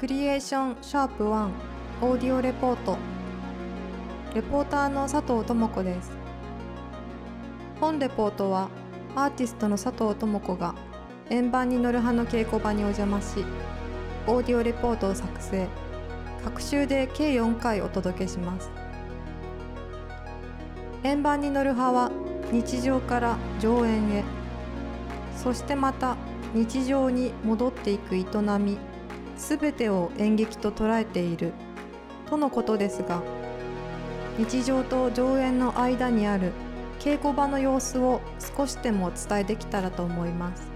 クリエーションシャープ1オーディオレポートレポーターの佐藤智子です。本レポートはアーティストの佐藤智子が円盤に乗る派の稽古場にお邪魔しオーディオレポートを作成各週で計4回お届けします。円盤に乗る派は日常から上演へ。そしてまた日常に戻っていく営み。すべてを演劇と捉えている。とのことですが日常と上演の間にある稽古場の様子を少しでも伝えできたらと思います。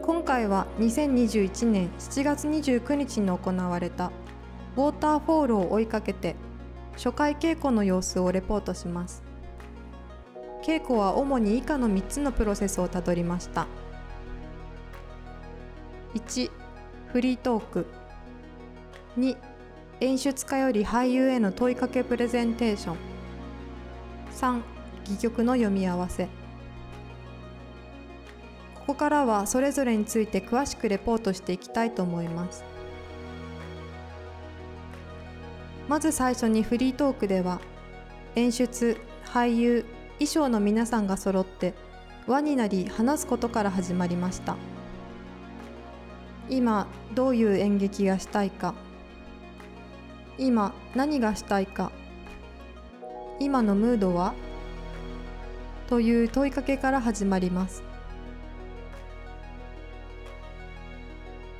今回は2021年7月29日に行われたウォーターフォールを追いかけて初回稽古の様子をレポートします。稽古は主に以下の3つのプロセスをたどりました。1フリートーク。2演出家より俳優への問いかけプレゼンテーション。3戯曲の読み合わせ。ここからはそれぞれについて詳しくレポートしていきたいと思います。まず最初にフリートークでは演出俳優衣装の皆さんが揃って輪になり話すことから始まりました。今どういう演劇がしたいか。今何がしたいか。今のムードは。という問いかけから始まります。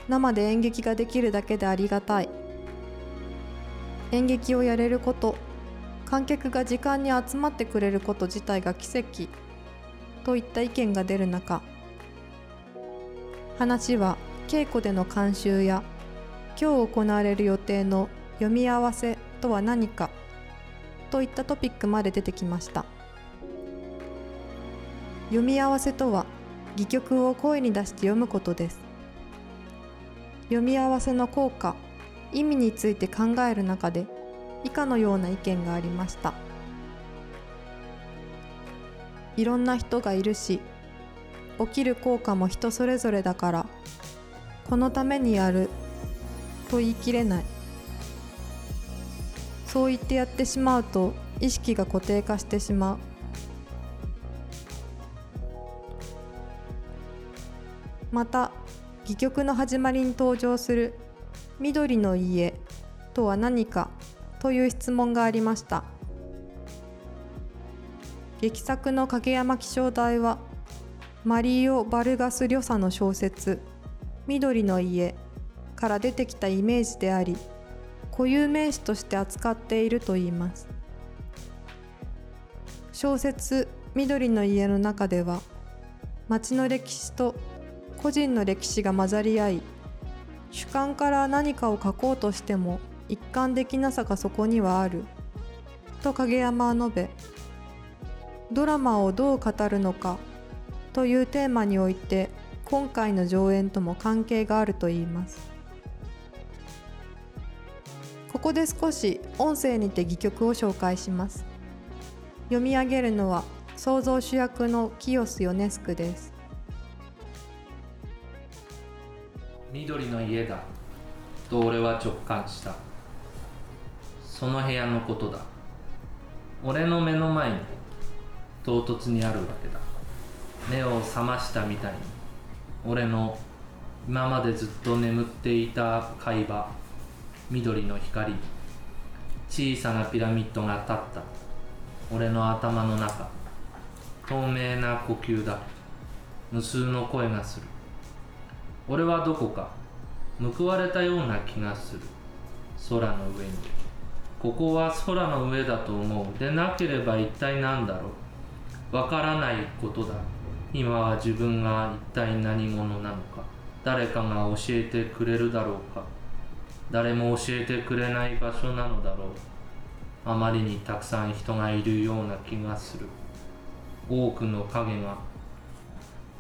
生で演劇ができるだけでありがたい。演劇をやれること。観客が時間に集まってくれること自体が奇跡。といった意見が出る中。話は稽古での監修や今日行われる予定の読み合わせとは何かといったトピックまで出てきました。読み合わせとは戯曲を声に出して読むことです。読み合わせの効果意味について考える中で以下のような意見がありました。いろんな人がいるし起きる効果も人それぞれだからこのためにやると言い切れない。そう言ってやってしまうと意識が固定化してしまう。また戯曲の始まりに登場する「緑の家」とは何かという質問がありました。劇作の影山気象台はマリオ・バルガス・リョサの小説「緑の家」から出てきたイメージであり固有名詞として扱っているといいます。小説「緑の家」の中では町の歴史と個人の歴史が混ざり合い主観から何かを書こうとしても一貫できなさがそこにはある。と影山は述べドラマをどう語るのかというテーマにおいて今回の上演とも関係があるといいます。ここで少し音声にて戯曲を紹介します。読み上げるのは創造主役の清須ヨネスクです。緑の家だ。と俺は直感した。その部屋のことだ。俺の目の前に唐突にあるわけだ。目を覚ましたみたいに。俺の今までずっと眠っていた海馬緑の光小さなピラミッドが立った。俺の頭の中透明な呼吸だ。無数の声がする。俺はどこか報われたような気がする。空の上に。ここは空の上だと思う。でなければ一体何だろう。わからないことだ。今は自分が一体何者なのか誰かが教えてくれるだろうか誰も教えてくれない場所なのだろう。あまりにたくさん人がいるような気がする。多くの影が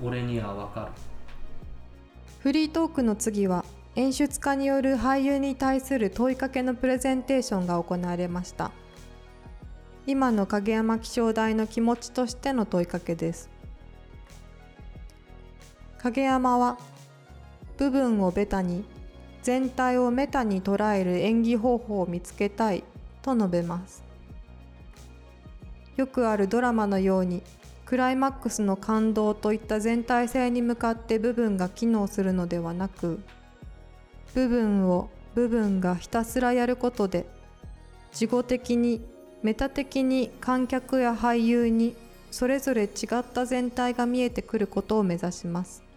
俺にはわかる。フリートークの次は演出家による俳優に対する問いかけのプレゼンテーションが行われました。今の影山気象台の気持ちとしての問いかけです。影山は部分をベタに全体をメタに捉える演技方法を見つけたいと述べます。よくあるドラマのようにクライマックスの感動といった全体性に向かって部分が機能するのではなく部分を部分がひたすらやることで事後的にメタ的に観客や俳優にそれぞれ違った全体が見えてくることを目指します。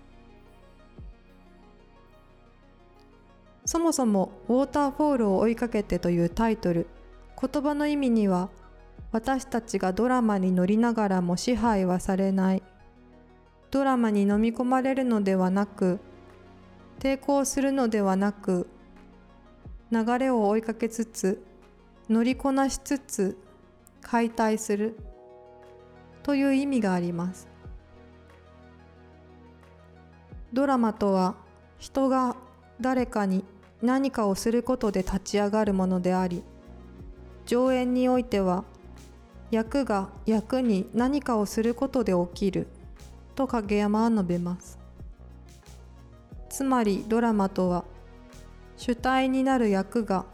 そもそも「ウォーターフォールを追いかけて」というタイトル。言葉の意味には私たちがドラマに乗りながらも支配はされない。ドラマに飲み込まれるのではなく抵抗するのではなく流れを追いかけつつ乗りこなしつつ解体する。という意味があります。ドラマとは人が誰かに何かをすることで立ち上がるものであり上演においては役が役に何かをすることで起きると影山は述べます。つまりドラマとは主体になる役が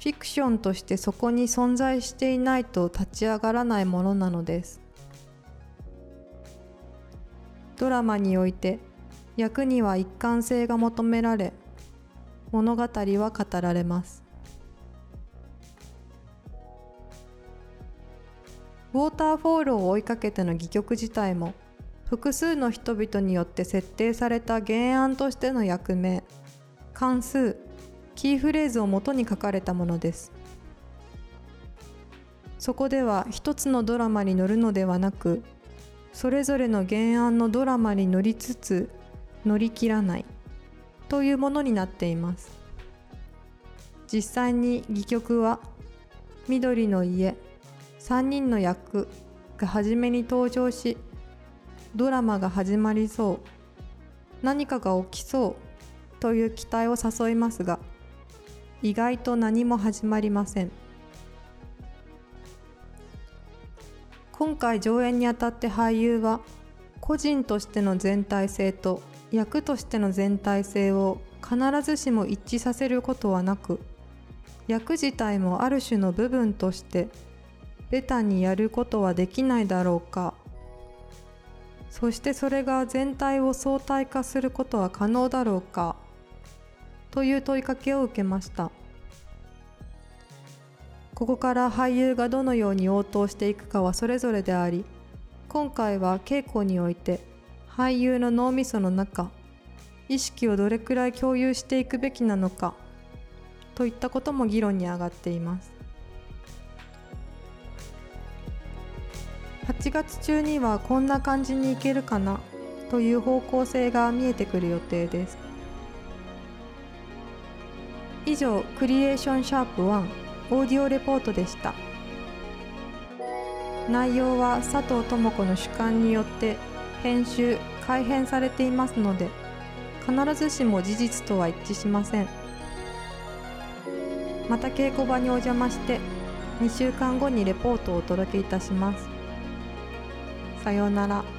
フィクションとしてそこに存在していないと立ち上がらないものなのです。ドラマにおいて役には一貫性が求められ物語は語られます。ウォーターフォールを追いかけての戯曲自体も複数の人々によって設定された原案としての役名関数キーフレーズをもとに書かれたものです。そこでは一つのドラマに乗るのではなくそれぞれの原案のドラマに乗りつつ乗り切らない。というものになっています。実際に戯曲は緑の家3人の役が初めに登場しドラマが始まりそう何かが起きそうという期待を誘いますが意外と何も始まりません。今回上演にあたって俳優は個人としての全体性と役としての全体性を必ずしも一致させることはなく役自体もある種の部分としてベタにやることはできないだろうか。そしてそれが全体を相対化することは可能だろうか。という問いかけを受けました。ここから俳優がどのように応答していくかはそれぞれであり今回は稽古において俳優の脳みその中意識をどれくらい共有していくべきなのかといったことも議論に上がっています。8月中にはこんな感じにいけるかなという方向性が見えてくる予定です。以上クリエーションシャープ1オーディオレポートでした。内容は佐藤智子の主観によって編集改編されていますので必ずしも事実とは一致しませんまた稽古場にお邪魔して2週間後にレポートをお届けいたしますさようなら。